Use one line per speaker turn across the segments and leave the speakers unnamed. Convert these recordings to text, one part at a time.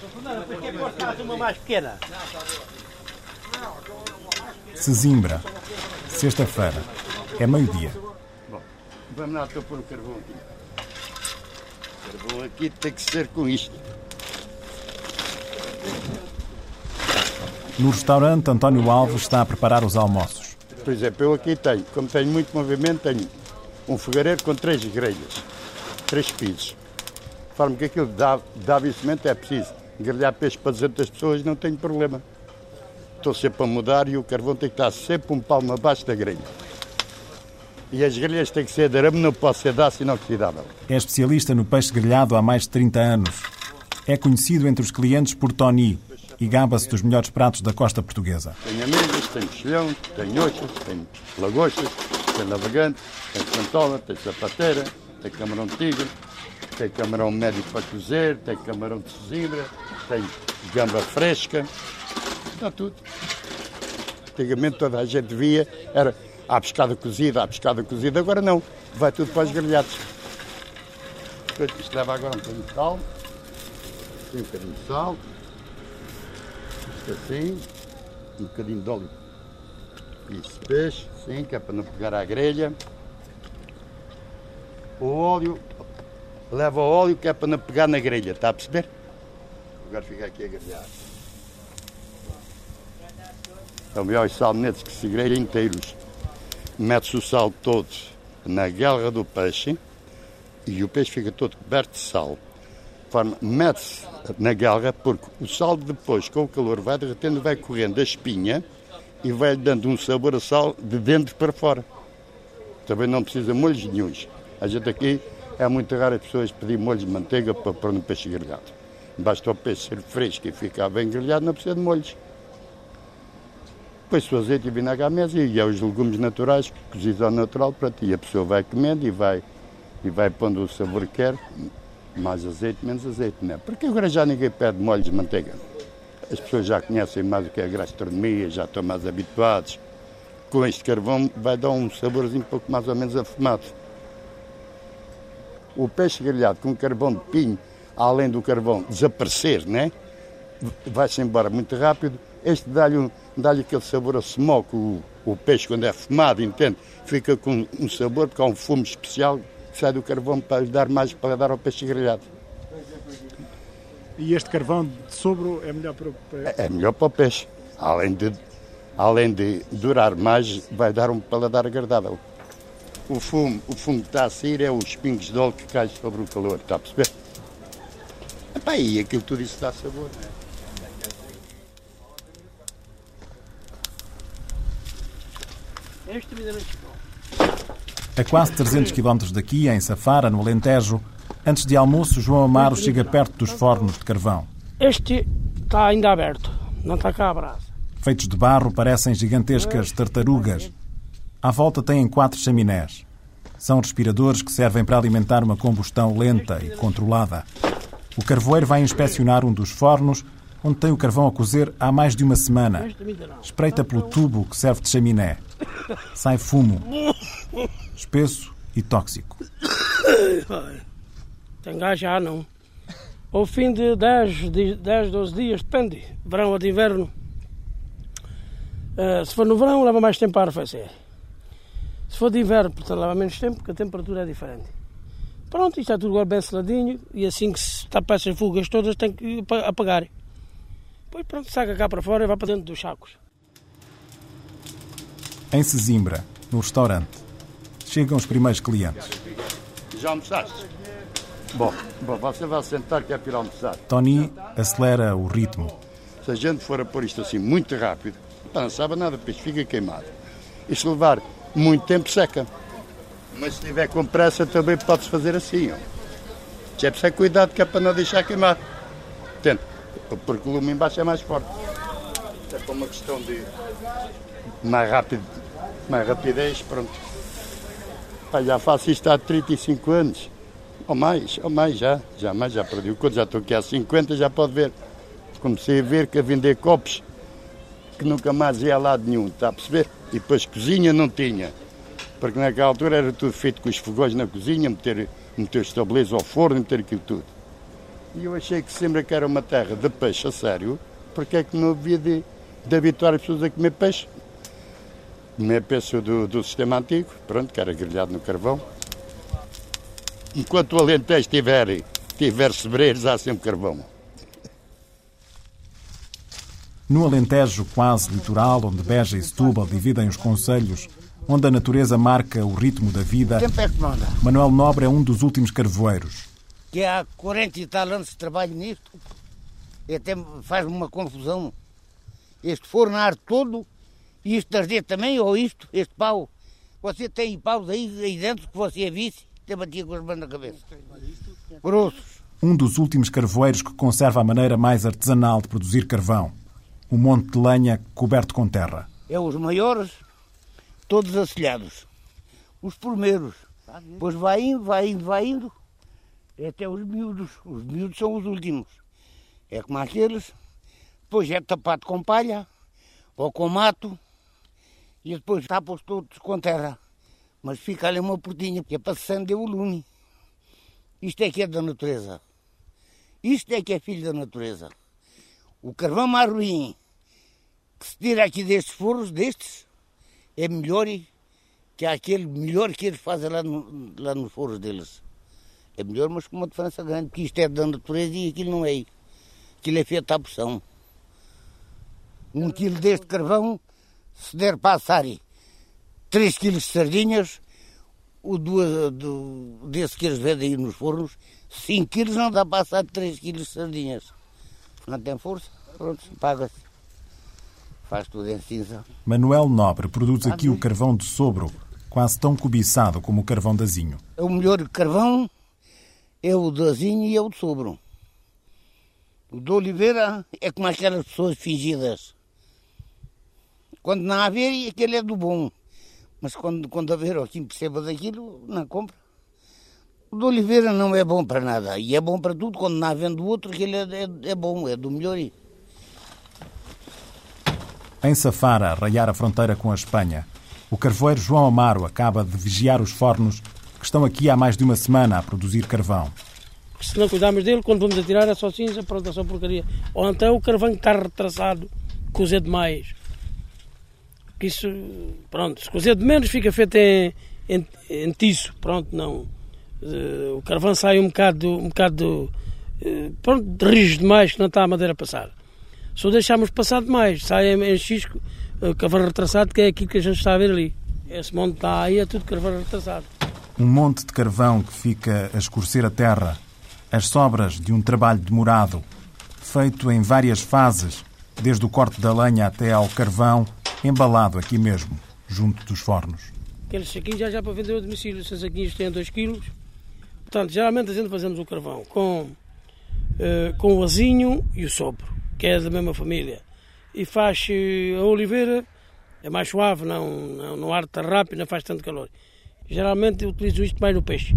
Por que cortaste uma mais pequena?
Sesimbra, sexta-feira, é meio-dia.
Bom, vamos lá, estou a pôr o carvão aqui. O carvão aqui tem que ser com isto.
No restaurante, António Alves está a preparar os almoços.
Por exemplo, eu aqui tenho, como tenho muito movimento, tenho um fogareiro com três grelhas, três pisos. De forma que aquilo dá, dá é preciso. Grelhar peixe para 200 pessoas não tenho problema. Estou sempre a mudar e o carvão tem que estar sempre um palmo abaixo da grelha. E as grelhas têm que ser de arame, não pode ser de aço inoxidável.
É especialista no peixe grelhado há mais de 30 anos. É conhecido entre os clientes por Tony e gaba-se dos melhores pratos da costa portuguesa.
Tenho amêndoas, tenho mexilhão, tenho ochas, tenho lagostas, tenho navegante, tenho santola, tenho sapateira, tenho camarão de tigre, tenho camarão médio para cozer, tenho camarão de sesimbra, tenho gamba fresca, está tudo. Antigamente toda a gente via, era à pescada cozida, à pescada cozida, agora não, vai tudo para os grelhados. Isto leva agora um bocadinho de sal, um bocadinho de sal, isto assim, um bocadinho de óleo. Isso, peixe, sim, que é para não pegar a grelha. O óleo, leva óleo que é para não pegar na grelha, está a perceber? Agora fica aqui a grelhar. São melhores salmonetes que se grelham inteiros. Mete-se o sal todo na guelra do peixe e o peixe fica todo coberto de sal. Mete-se na guelra porque o sal depois, com o calor, vai derretendo, vai correndo a espinha e vai dando um sabor a sal de dentro para fora. Também não precisa molhos nenhums. A gente aqui é muito raro as pessoas pedir molhos de manteiga para pôr no peixe grelhado. Basta o peixe ser fresco e ficar bem grelhado, não precisa de molhos. Depois o azeite e vinagre à mesa e é os legumes naturais, cozidos ao natural, para ti. A pessoa vai comendo e vai, e vai pondo o sabor que quer, mais azeite, menos azeite, não é? Porque agora já ninguém pede molhos de manteiga. As pessoas já conhecem mais o que é a gastronomia, já estão mais habituados. Com este carvão vai dar um saborzinho um pouco mais ou menos afumado. O peixe grelhado com carvão de pinho, além do carvão desaparecer, né? vai-se embora muito rápido. Este dá-lhe um, dá aquele sabor a smoke, o, o peixe quando é fumado, entende? Fica com um sabor, porque há um fumo especial que sai do carvão para lhe dar mais para dar ao peixe grelhado.
E este carvão de sobro é melhor para o para...
É melhor para o peixe. Além de, além de durar mais, vai dar um paladar agradável. O fumo, o fumo que está a sair é os pingos de óleo que caem sobre o calor, está a perceber? Epá, e aquilo tudo isso dá sabor, não é?
A quase 300 km daqui, em Safara, no Alentejo, antes de almoço, João Amaro chega perto dos fornos de carvão.
Este está ainda aberto, não está cá a brasa.
Feitos de barro, parecem gigantescas tartarugas. À volta têm quatro chaminés. São respiradores que servem para alimentar uma combustão lenta e controlada. O carvoeiro vai inspecionar um dos fornos, onde tem o carvão a cozer há mais de uma semana. Espreita pelo tubo que serve de chaminé. Sai fumo, espesso e tóxico.
Tem já não. Ao fim de 10, de 10 12 dias, depende. Verão ou de inverno. Eh, se for no verão, leva mais tempo a arrefecer. Se for de inverno, portanto, leva menos tempo, porque a temperatura é diferente. Pronto, isto está tudo agora bem seladinho e assim que se tapa essas fugas todas tem que apa- apagar. Depois pronto, saca cá para fora e vai para dentro dos sacos.
Em Sesimbra, no restaurante, chegam os primeiros clientes.
Já almoçaste? Bom, bom, você vai sentar que é para almoçar.
Tony acelera o ritmo.
Se a gente for a pôr isto assim muito rápido, não sabe nada, depois fica queimado. E se levar muito tempo, seca. Mas se tiver com pressa, também pode-se fazer assim. Ó. Já é preciso cuidado que é para não deixar queimar. Tenta, porque o lume embaixo é mais forte. É para uma questão de mais rápido, mais rapidez, pronto. Pá, já faço isto há 35 anos. Ou mais, ou mais já. Já mais, já perdi o conto, já estou aqui há 50, já pode ver. Comecei a ver que a vender copos que nunca mais ia a lado nenhum, está a perceber? E depois cozinha não tinha. Porque naquela altura era tudo feito com os fogões na cozinha, meter, meter os tabuleiros ao forno, meter aquilo tudo. E eu achei que sempre que era uma terra de peixe a sério, porque é que não havia de, de habituar as pessoas a comer peixe? Comer peixe do, do sistema antigo, pronto, que era grelhado no carvão. Enquanto o Alentejo tiver, tiver sebreiros, há sempre carvão.
No Alentejo quase litoral, onde Beja e Setúbal dividem os concelhos, onde a natureza marca o ritmo da vida,
é.
Manuel Nobre é um dos últimos carvoeiros.
Que há 40 e tal anos trabalho nisto, e até faz-me uma confusão. Este forno ar todo, e isto arder também, ou isto, este pau. Você tem paus aí, aí dentro que você visse, até batia com as mãos na cabeça. Grossos.
Um dos últimos carvoeiros que conserva a maneira mais artesanal de produzir carvão. Um monte de lenha coberto com terra.
É os maiores, todos acelhados. Os primeiros. Depois vai indo, vai indo, vai indo. É até os miúdos. Os miúdos são os últimos. É como aqueles. Depois é tapado com palha ou com mato. E depois tapa-os todos com terra. Mas fica ali uma portinha, que é se acender o lume. Isto é que é da natureza. Isto é que é filho da natureza. O carvão mais ruim que se tira aqui destes forros, destes, é melhor que aquele melhor que eles fazem lá, no, lá nos forros deles. É melhor, mas com uma diferença grande, porque isto é da natureza e aquilo não é. Aquilo é feito à pressão. Um quilo deste carvão, se der para assar 3 quilos de sardinhas, o do, do, desse que eles vendem aí nos fornos, 5 quilos não dá para assar 3 quilos de sardinhas. Não tem força, pronto, paga-se. Faz tudo em cinza.
Manuel Nobre produz aqui o carvão de sobro, quase tão cobiçado como o carvão de azinho.
O melhor carvão é o de azinho e é o de sobro. O de oliveira é como aquelas pessoas fingidas. Quando não há ver, aquele é do bom. Mas quando, quando haver ou quem perceba daquilo, não compra. O de oliveira não é bom para nada. E é bom para tudo. Quando não há vendo outro, aquele é, é, é bom, é do melhor.
Em Safara, a raiar a fronteira com a Espanha, o carvoeiro João Amaro acaba de vigiar os fornos que estão aqui há mais de uma semana a produzir carvão.
Se não cuidarmos dele, quando vamos atirar é só cinza, pronto, é só porcaria. Ou então o carvão que está retraçado, cozer demais. Que isso, pronto, se cozer de menos fica feito em, em, em tiço, pronto, não. Uh, o carvão sai um bocado, um bocado uh, pronto, rígido demais, que não está a madeira passada. Se o deixarmos passar demais, sai em, em xisco, o carvão retraçado, que é aquilo que a gente está a ver ali. Esse monte está aí, é tudo carvão retraçado.
Um monte de carvão que fica a escurecer a terra, as sobras de um trabalho demorado, feito em várias fases, desde o corte da lenha até ao carvão, embalado aqui mesmo, junto dos fornos.
Aqueles saquinhos já já para vender ao domicílio, esses saquinhos têm 2 quilos. Portanto, geralmente a gente fazemos o carvão com, uh, com o azinho e o sopro, que é da mesma família. E faz uh, a oliveira, é mais suave, não, não, não arde rápido, não faz tanto calor. Geralmente utilizo isto mais no peixe.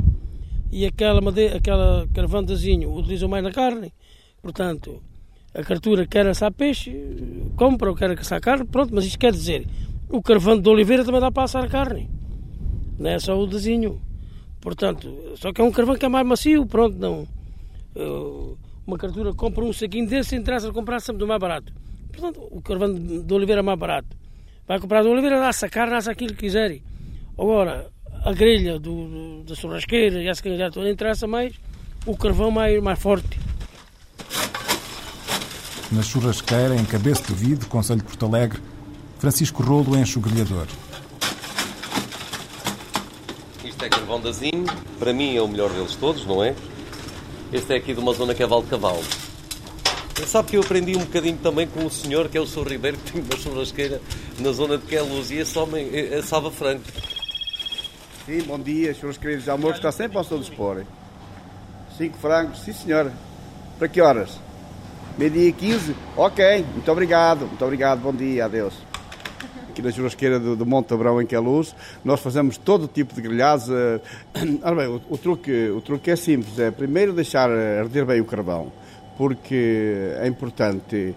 E aquela, madeira, aquela carvão de azinho utilizo mais na carne. Portanto, a cartura quer assar peixe, compra ou quer assar carne, pronto, mas isto quer dizer, o carvão de oliveira também dá para assar carne, não é só o desenho. Portanto, só que é um carvão que é mais macio, pronto, não. Uma cartura compra um saquinho desse, interessa comprar sempre do mais barato. Portanto, o carvão de oliveira é mais barato. Vai comprar de oliveira, assa carne, assa aquilo que quiser. Agora, a grelha do, do, da churrasqueira e essa coisa toda interessa mais o carvão mais, mais forte.
Na churrasqueira, em Cabeça de Vide, Conselho de Porto Alegre, Francisco Rolo enche o grelhador.
Isto é carvão de azinho, para mim é o melhor deles todos, não é? Este é aqui de uma zona que é Val de Cavalo. Sabe que eu aprendi um bocadinho também com o senhor, que é o Sr. Ribeiro, que tem uma churrasqueira na zona de Queluz, e esse homem é, é Salva Franco.
Sim, bom dia, churrasqueira de almoço está sempre ao seu dispor. Cinco frangos, sim senhora. Para que horas? Meio-dia e 15? Ok, muito obrigado, muito obrigado, bom dia, adeus. Aqui na churrasqueira do, do Monte Abrão, em Queluz, nós fazemos todo tipo de grelhados. Uh, ora bem, o, o, truque, o truque é simples, é primeiro deixar arder bem o carvão, porque é importante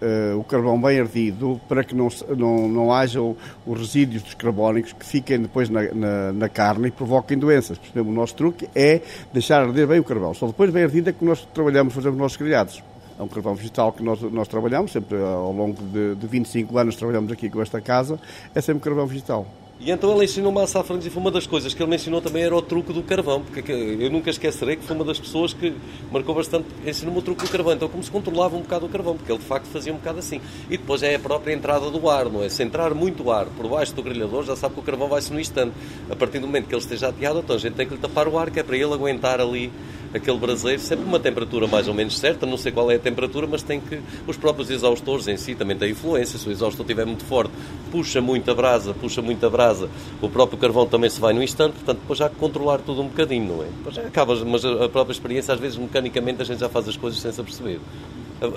uh, o carvão bem ardido para que não, não, não haja o, os resíduos dos carbónicos que fiquem depois na, na, na, carne e provoquem doenças. Por o nosso truque é deixar arder bem o carvão. Só depois bem ardido é que nós trabalhamos, fazemos os nossos grelhados. É um carvão vegetal que nós, nós trabalhamos, sempre ao longo de, de 25 anos trabalhamos aqui com esta casa, é sempre carvão vegetal.
E então ele ensinou-me a frangos e foi uma das coisas que ele me ensinou também era o truque do carvão, porque eu nunca esquecerei que foi uma das pessoas que marcou bastante, ensinou-me o truque do carvão, então como se controlava um bocado o carvão, porque ele de facto fazia um bocado assim. E depois é a própria entrada do ar, não é? Se entrar muito ar por baixo do grelhador, já sabe que o carvão vai-se no instante. A partir do momento que ele esteja ateado, então a gente tem que lhe tapar o ar, que é para ele aguentar ali aquele braseiro, sempre uma temperatura mais ou menos certa, não sei qual é a temperatura, mas tem que. Os próprios exaustores em si também têm influência. Se o exaustor estiver muito forte, puxa muita brasa, puxa muita brasa, o próprio carvão também se vai no instante, portanto, depois já controlar tudo um bocadinho, não é? Depois já acabas, mas a própria experiência, às vezes, mecanicamente, a gente já faz as coisas sem se aperceber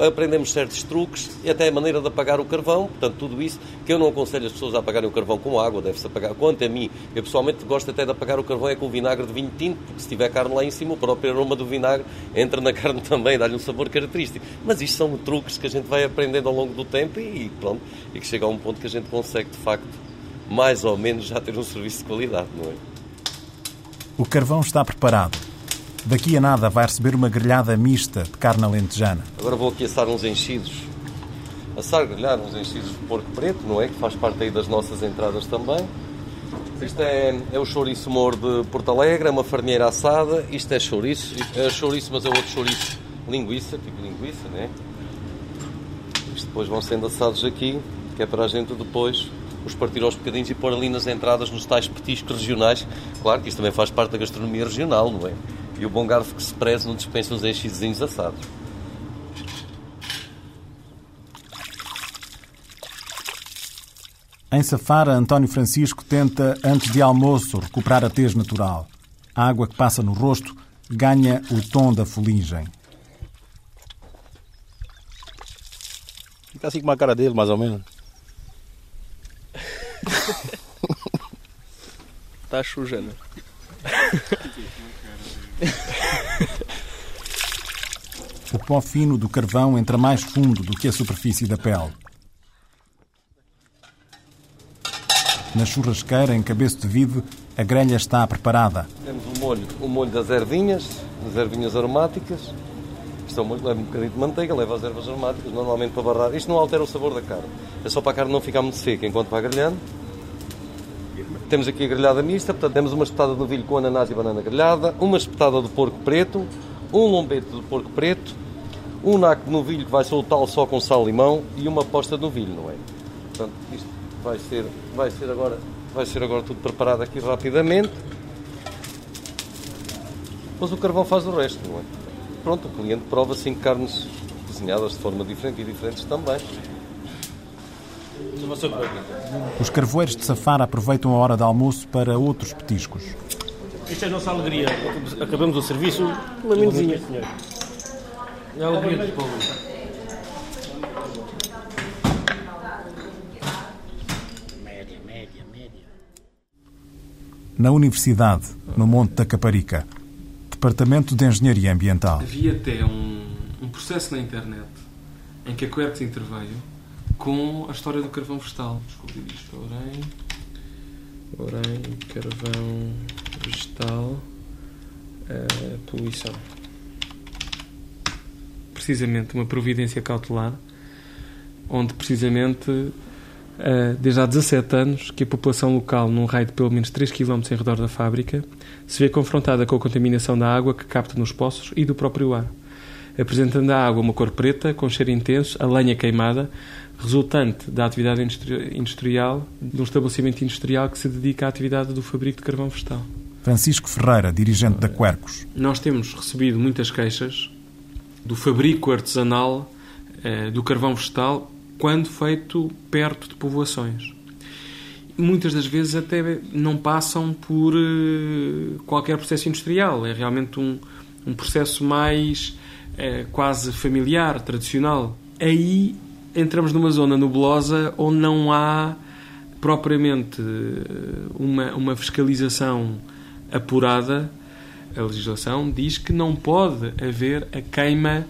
aprendemos certos truques e até a maneira de apagar o carvão, portanto, tudo isso que eu não aconselho as pessoas a apagarem o carvão com água, deve-se apagar. Quanto a mim, eu pessoalmente gosto até de apagar o carvão é com vinagre de vinho tinto, porque se tiver carne lá em cima, o próprio aroma do vinagre entra na carne também, dá-lhe um sabor característico. Mas isto são truques que a gente vai aprendendo ao longo do tempo e pronto, e que chega a um ponto que a gente consegue, de facto, mais ou menos já ter um serviço de qualidade, não é?
O carvão está preparado. Daqui a nada vai receber uma grelhada mista de carne alentejana.
Agora vou aqui assar uns enchidos. Assar, grelhar uns enchidos de porco preto, não é? Que faz parte aí das nossas entradas também. Isto é, é o chouriço mor de Porto Alegre, é uma farinheira assada. Isto é chouriço, é chouriço, mas é outro chouriço linguiça, tipo linguiça, né? Isto depois vão sendo assados aqui, que é para a gente depois os partir aos bocadinhos e pôr ali nas entradas nos tais petiscos regionais. Claro que isto também faz parte da gastronomia regional, não é? E o bom garfo que se preze não dispensa uns enchizinhos assados.
Em Safara, António Francisco tenta, antes de almoço, recuperar a tez natural. A água que passa no rosto ganha o tom da fuligem.
Fica assim com a cara dele, mais ou menos.
tá suja, né?
O pó fino do carvão entra mais fundo do que a superfície da pele. Na churrasqueira, em cabeço de vide, a grelha está preparada.
Temos o molho, o molho das ervinhas, das ervinhas aromáticas. Isto é um molho leva um bocadinho de manteiga, leva as ervas aromáticas, normalmente para barrar. Isto não altera o sabor da carne. É só para a carne não ficar muito seca enquanto vai grelhando. Temos aqui a grelhada mista, portanto temos uma espetada de novilho com ananás e banana grelhada, uma espetada de porco preto, um lombete de porco preto, um naco de novilho que vai soltá-lo só com sal e limão e uma posta de novilho, não é? Portanto, isto vai ser, vai ser, agora, vai ser agora tudo preparado aqui rapidamente. Depois o carvão faz o resto, não é? Pronto, o cliente prova cinco carnes cozinhadas de forma diferente e diferentes também.
Os carvoeiros de Safara aproveitam a hora de almoço para outros petiscos.
Isto é a nossa alegria. Acabamos o serviço.
Uma minuzinha,
senhor. É a alegria dos povos.
Média, média, média. Na Universidade, no Monte da Caparica, Departamento de Engenharia Ambiental.
Havia até um, um processo na internet em que a Quercus interveio com a história do carvão vegetal. Desculpe isto, orem. Orem, carvão vegetal, uh, poluição. Precisamente uma providência cautelar, onde precisamente uh, desde há 17 anos que a população local, num raio de pelo menos 3 km em redor da fábrica, se vê confrontada com a contaminação da água que capta nos poços e do próprio ar, apresentando à água uma cor preta, com cheiro intenso, a lenha queimada, resultante da atividade industrial, de um estabelecimento industrial que se dedica à atividade do fabrico de carvão vegetal.
Francisco Ferreira, dirigente da Quercos.
Nós temos recebido muitas queixas do fabrico artesanal eh, do carvão vegetal quando feito perto de povoações. Muitas das vezes até não passam por eh, qualquer processo industrial, é realmente um, um processo mais eh, quase familiar, tradicional. Aí entramos numa zona nublosa onde não há propriamente eh, uma, uma fiscalização apurada. A legislação diz que não pode haver a queima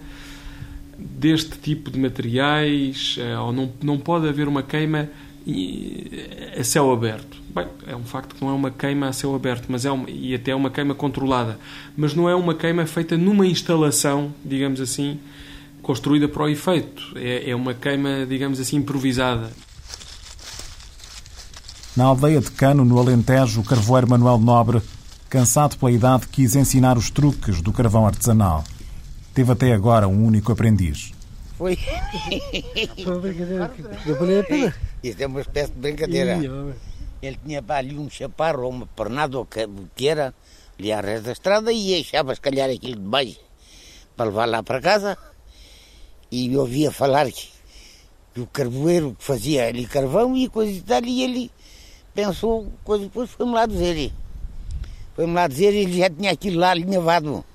deste tipo de materiais, eh, ou não, não pode haver uma queima eh, a céu aberto. Bem, é um facto que não é uma queima a céu aberto, mas é uma, e até é uma queima controlada, mas não é uma queima feita numa instalação, digamos assim, construída para o efeito. É, é uma queima, digamos assim, improvisada.
Na aldeia de Cano, no Alentejo, o carvoeiro Manuel Nobre, cansado pela idade, quis ensinar os truques do carvão artesanal. Teve até agora um único aprendiz.
Foi.
Foi uma brincadeira que não valia a pena.
Isso é uma espécie de brincadeira. Ele tinha ali um chaparro ou uma pernada ou que que era, ali à rés da estrada, e deixava se calhar aquilo de baixo para levar lá para casa. E ouvia falar que, que o carvoeiro fazia ali carvão e coisa e tal, e ele pensou, coisa, depois foi-me lá dizer. Foi-me lá dizer, ele já tinha aquilo lá alinhavado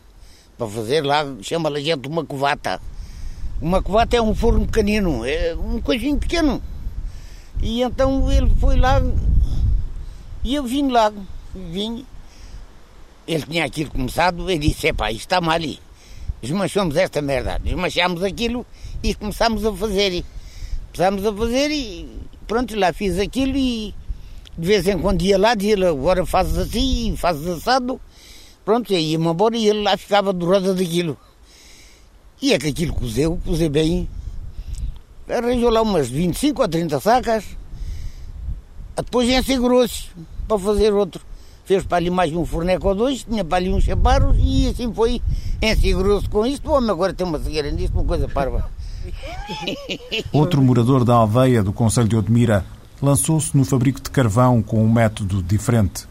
para fazer lá, chama a gente uma covata. Uma covata é um forno pequenino, é um coisinho pequeno. E então ele foi lá e eu vim lá, vim. Ele tinha aquilo começado, ele disse, epá, isto está mal ali. Desmanchamos esta merda, desmanchámos aquilo e começámos a fazer. Começámos a fazer e pronto, lá fiz aquilo e de vez em quando ia lá, dizia agora fazes assim, fazes assado. Pronto, aí ia-me embora e ele lá ficava do roda daquilo. E é que aquilo cozeu, cozeu bem. Arranjou lá umas 25 ou 30 sacas. Depois ensegurou-se para fazer outro. Fez para ali mais um forneco ou dois, tinha para ali uns chaparros e assim foi. Ensegurou-se com isto. O homem agora tem uma cegueira nisto, uma coisa parva.
Outro morador da aldeia do Conselho de Odmira lançou-se no fabrico de carvão com um método diferente.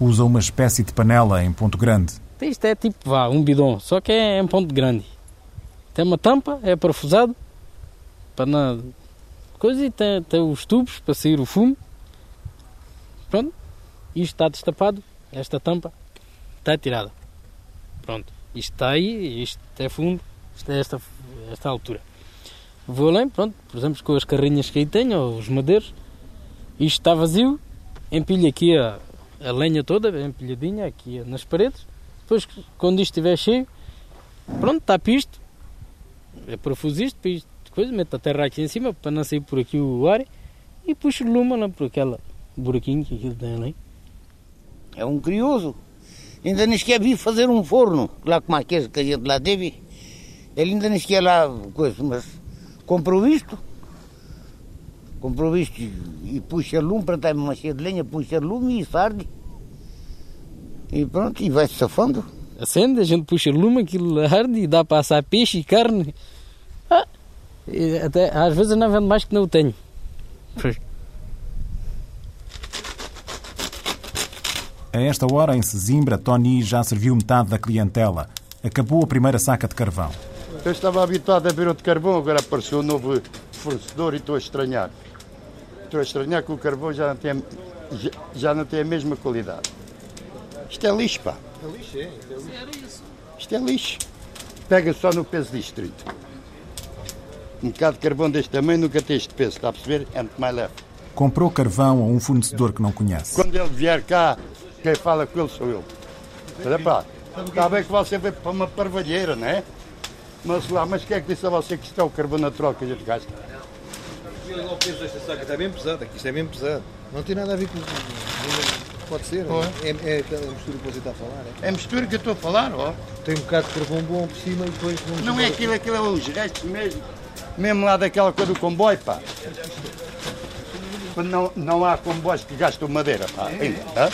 Usa uma espécie de panela em ponto grande.
Isto é tipo, vá, um bidon, só que é em ponto grande. Tem uma tampa, é parafusado, para na coisa, e tem, tem os tubos para sair o fumo. Pronto, isto está destapado, esta tampa está tirada. Pronto, isto está aí, isto é fundo, isto é esta, esta altura. Vou além, pronto, por exemplo, com as carrinhas que aí tenho, ou os madeiros, isto está vazio, empilho aqui a, a lenha toda, empilhadinha aqui nas paredes. Depois, quando isto estiver cheio, pronto, tapa isto, é parafuso isto, para isto, coisa, meto a terra aqui em cima para não sair por aqui o ar e puxo luma lá por aquela buraquinho que aquilo tem ali.
É um curioso. Ainda nem sequer vi fazer um forno, lá como aquele que a gente lá teve. Ele ainda nem sequer lá, coisa, mas comprou isto, comprou isto e, puxa lume para estar uma cheia de lenha, puxa lume e sarde. E pronto, e vai-se safando.
Acende, a gente puxa lume, aquilo arde e dá para assar peixe e carne. Ah, e até, às vezes não vendo mais que não o tenho.
A esta hora, em Sesimbra, Tony já serviu metade da clientela. Acabou a primeira saca de carvão.
Eu estava habituado a ver outro carvão, agora apareceu um novo fornecedor e estou a estranhar. Estou a estranhar que o carvão já não tem, já, já não tem a mesma qualidade. Isto é lixo, pá.
É lixo, é. Era isso.
Isto é lixo. Pega só no peso distrito. Um bocado de carvão deste tamanho nunca tem este peso, está a perceber? É muito mais leve.
Comprou carvão a um fornecedor que não conhece.
Quando ele vier cá, quem fala com ele sou eu. Olha pá, está bem que você veio para uma parvalheira, não é? Mas lá, mas quem é que disse a você que isto é o carvão natural que a gente gasta?
O peso desta saca, está bem pesado, aqui isto é mesmo pesado. Não tem nada a ver com. Pode ser,
Pô.
é, é aquela mistura que você está a falar. É?
É a mistura que eu estou a falar, ó.
Tem um bocado de carvão bom por cima e depois. vamos
Não é aquilo, aquilo é os restos mesmo. Mesmo lá daquela coisa do comboio, pá. Não, não há comboios que gastam madeira, pá. Ainda, hã?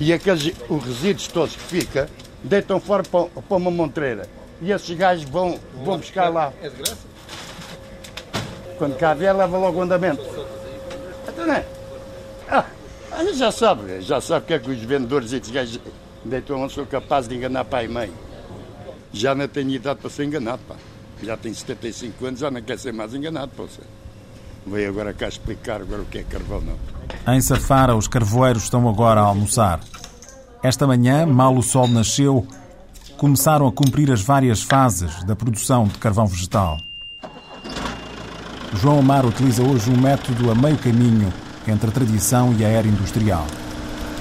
E aqueles os resíduos todos que fica, deitam fora para, para uma montreira. E esses gajos vão, vão buscar lá.
É de graça?
Quando cá vier, leva logo o andamento. Então, não é? Ah, já sabe, já sabe o que é que os vendedores e esses gajos deitam, não sou capaz de enganar pai e mãe. Já não tenho idade para ser enganado, pá. Já tenho 75 anos, já não quer ser mais enganado, pá. Veio agora cá explicar agora o que é carvão, não.
Em Safara, os carvoeiros estão agora a almoçar. Esta manhã, mal o sol nasceu, começaram a cumprir as várias fases da produção de carvão vegetal. João Amar utiliza hoje um método a meio caminho entre a tradição e a era industrial.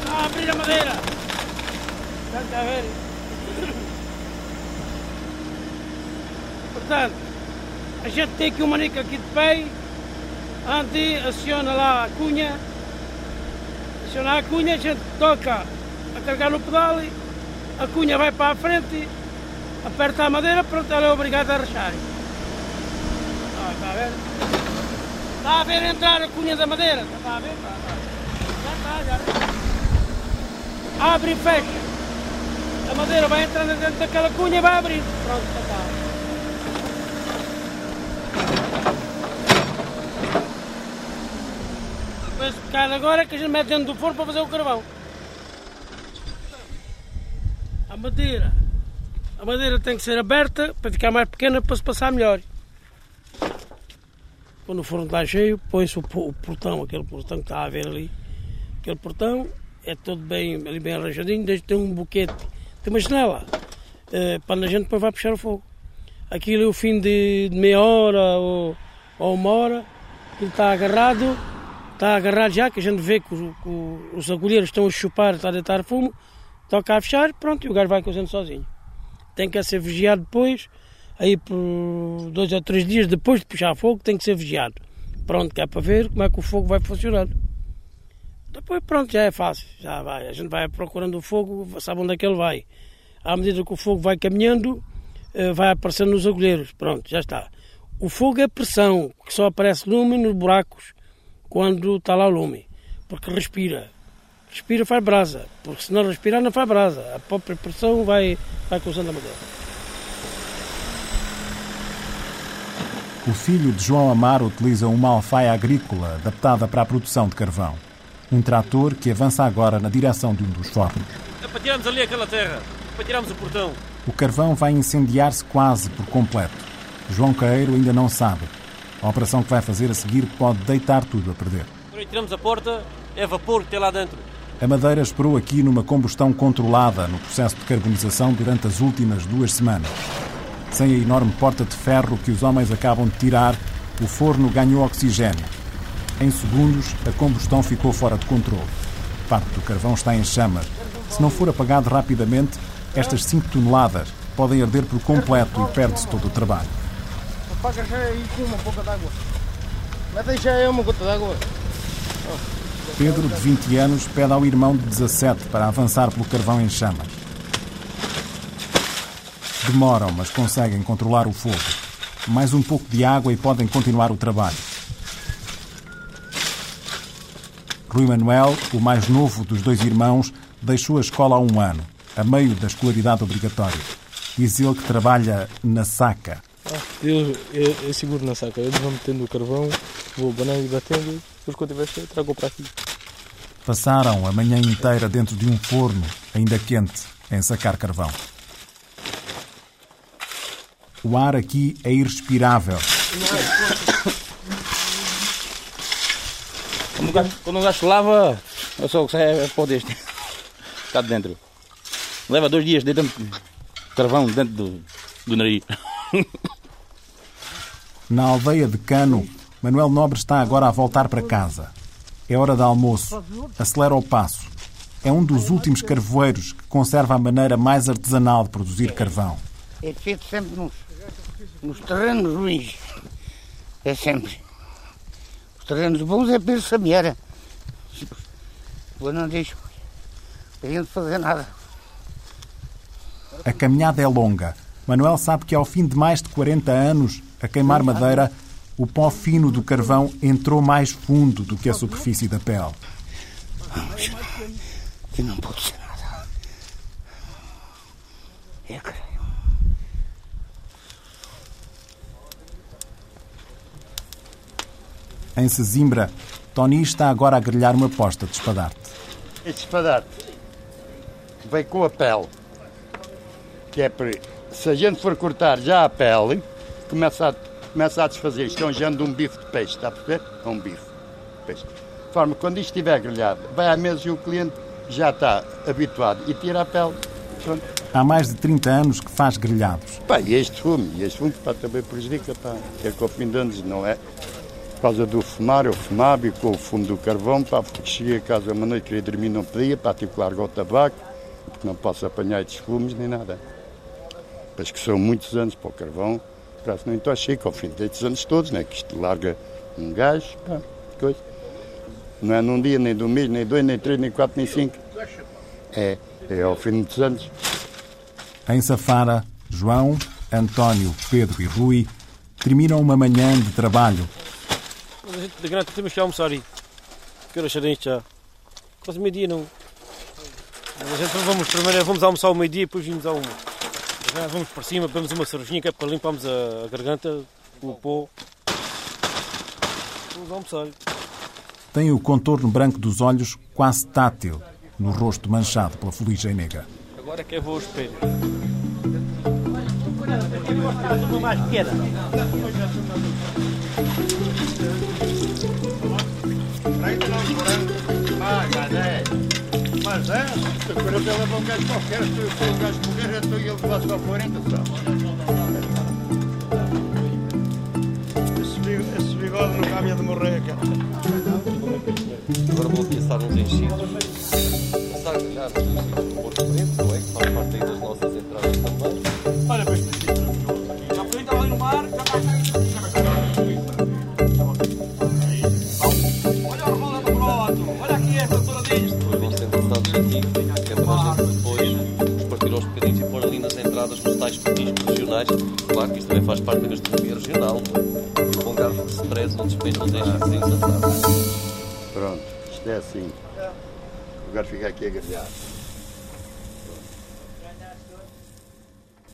Ah, abrir a madeira! Está a ver? Portanto, a gente tem aqui um manico aqui de pé, onde aciona lá a cunha, aciona a cunha, a gente toca a carregar no pedal, a cunha vai para a frente, aperta a madeira, pronto, ela é obrigada a rachar. Ah, está a ver? Está a ver entrar a cunha da madeira? Está a ver? Já está, já. Abre e fecha. A madeira vai entrando dentro daquela cunha e vai abrir. Pronto, está. Depois cai agora que a gente mete dentro do forno para fazer o carvão. A madeira. A madeira tem que ser aberta para ficar mais pequena para se passar melhor. Quando o forno está cheio, põe-se o, portão, aquele portão que está a ver ali. Aquele portão é todo bem, ali bem arranjadinho, desde tem um buquete, tem uma janela, eh, para a gente depois vai puxar o fogo. Aquilo é o fim de, de meia hora ou, ou uma hora, ele está agarrado, está agarrado já, que a gente vê que, os- que os agulheiros estão a chupar, está a deitar fumo, toca a fechar, pronto, e o gajo vai cozendo sozinho. Tem que ser vigiado depois, aí por dois ou três dias depois de puxar fogo, tem que ser vigiado. Pronto, que é para ver como é que o fogo vai funcionar. Depois, pronto, já é fácil, já vai. A gente vai procurando o fogo, sabe onde é que ele vai. À medida que o fogo vai caminhando, eh, vai aparecendo nos agulheiros. Pronto, já está. O fogo é pressão, que só aparece lume nos buracos quando está lá o lume, porque respira. Respira faz brasa, porque se não respirar não faz brasa. A própria pressão vai, vai causando a madeira.
O filho de João Amaro utiliza uma alfaia agrícola adaptada para a produção de carvão. Um trator que avança agora na direção de um dos fornos.
É para tirarmos ali aquela terra, para tirarmos o portão.
O carvão vai incendiar-se quase por completo. João Caeiro ainda não sabe. A operação que vai fazer a seguir pode deitar tudo a perder.
Quando tiramos a porta, é vapor que tem lá dentro.
A madeira esperou aqui numa combustão controlada no processo de carbonização durante as últimas duas semanas. Sem a enorme porta de ferro que os homens acabam de tirar, o forno ganhou oxigênio. Em segundos, a combustão ficou fora de controle. Parte do carvão está em chamas. Se não for apagado rapidamente, estas 5 toneladas podem arder por completo e perde-se todo o trabalho.
Apaga já aí com uma pouca d'água. Mete aí já aí uma gota d'água.
Pedro, de 20 anos, pede ao irmão de 17 para avançar pelo carvão em chamas. Demoram, mas conseguem controlar o fogo. Mais um pouco de água e podem continuar o trabalho. Rui Manuel, o mais novo dos dois irmãos, deixou a escola há um ano, a meio da escolaridade obrigatória. Diz ele que trabalha na saca.
Eu, eu, eu seguro na saca, eles vão metendo o carvão, vou banando e batendo, depois quando tiver cheio, trago para aqui.
Passaram a manhã inteira dentro de um forno, ainda quente, em sacar carvão. O ar aqui é irrespirável.
Quando o gajo, quando o gajo lava, eu só sai é pó deste. Cá de dentro. Leva dois dias dentro carvão dentro do, do nariz.
Na aldeia de Cano, Manuel Nobre está agora a voltar para casa. É hora de almoço. Acelera o passo. É um dos últimos carvoeiros que conserva a maneira mais artesanal de produzir carvão.
É feito sempre nos, nos terrenos ruins. É sempre. Os terrenos bons é pelo Sameira. Eu não deixo a gente fazer nada.
A caminhada é longa. Manuel sabe que ao fim de mais de 40 anos a queimar madeira, o pó fino do carvão entrou mais fundo do que a superfície da pele.
Que não pode ser nada. É, caralho.
Em Sesimbra, Tony está agora a grelhar uma posta de espadarte.
Este espadarte vem com a pele. Que é para. Se a gente for cortar já a pele, começa a, começa a desfazer. Isto é um género de um bife de peixe, está a perceber? É um bife de peixe. De forma que quando isto estiver grelhado, vai à mesa e o cliente já está habituado e tira a pele. Pronto.
Há mais de 30 anos que faz grelhados.
Pá, e este fumo, e este fumo pá, também prejudica, pá. É que ao fim de anos não é? Por causa do fumar, eu fumava e com o fumo do carvão, pá, porque cheguei a casa uma noite, queria dormir, não podia, pá, tive que largar o tabaco, porque não posso apanhar estes fumos nem nada. Pois que são muitos anos para o carvão, prazo não intoxica ao fim destes anos todos, né? que isto larga um gás, pá, coisa. Não é num dia, nem de um mês, nem dois, nem três, nem quatro, nem cinco. É, é ao fim dos anos.
Em Safara, João, António, Pedro e Rui terminam uma manhã de trabalho.
Mas a gente de grande temos que almoçar aí. Que horas serem isto já? Quase meio-dia não. Mas a gente vamos primeiro vamos almoçar ao meio-dia e depois vimos ao uma. Já vamos para cima, bebemos uma cervejinha que é para limparmos a, garganta, o pó. Vamos almoçar.
Tem o contorno branco dos olhos quase tátil, no rosto manchado pela fuligem negra.
Agora é que eu vou ao espelho.
Mais pequena.
Mas é, for eu levar um gajo qualquer, se eu for um gajo morrer, eu estou e ele levar só 40 só.
Esse bi- Esse bigode não cabe a de morrer, cara.
Agora vou pensar uns enchidos. Pensar que já
fica aqui a grelhar.